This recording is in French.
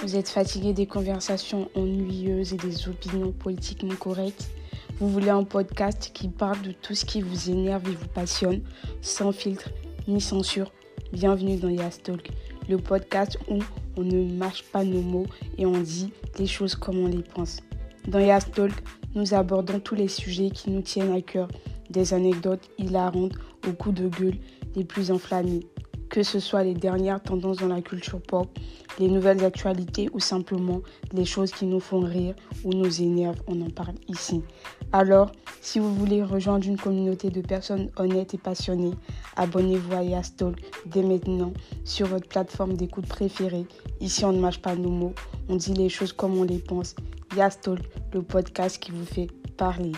Vous êtes fatigué des conversations ennuyeuses et des opinions politiquement correctes. Vous voulez un podcast qui parle de tout ce qui vous énerve et vous passionne, sans filtre ni censure. Bienvenue dans Yas Talk, le podcast où on ne mâche pas nos mots et on dit les choses comme on les pense. Dans Yas Talk, nous abordons tous les sujets qui nous tiennent à cœur, des anecdotes hilarantes aux coups de gueule les plus enflammés que ce soit les dernières tendances dans la culture pop, les nouvelles actualités ou simplement les choses qui nous font rire ou nous énervent, on en parle ici. Alors, si vous voulez rejoindre une communauté de personnes honnêtes et passionnées, abonnez-vous à Yastol dès maintenant sur votre plateforme d'écoute préférée. Ici, on ne mâche pas nos mots, on dit les choses comme on les pense. Yastol, le podcast qui vous fait parler.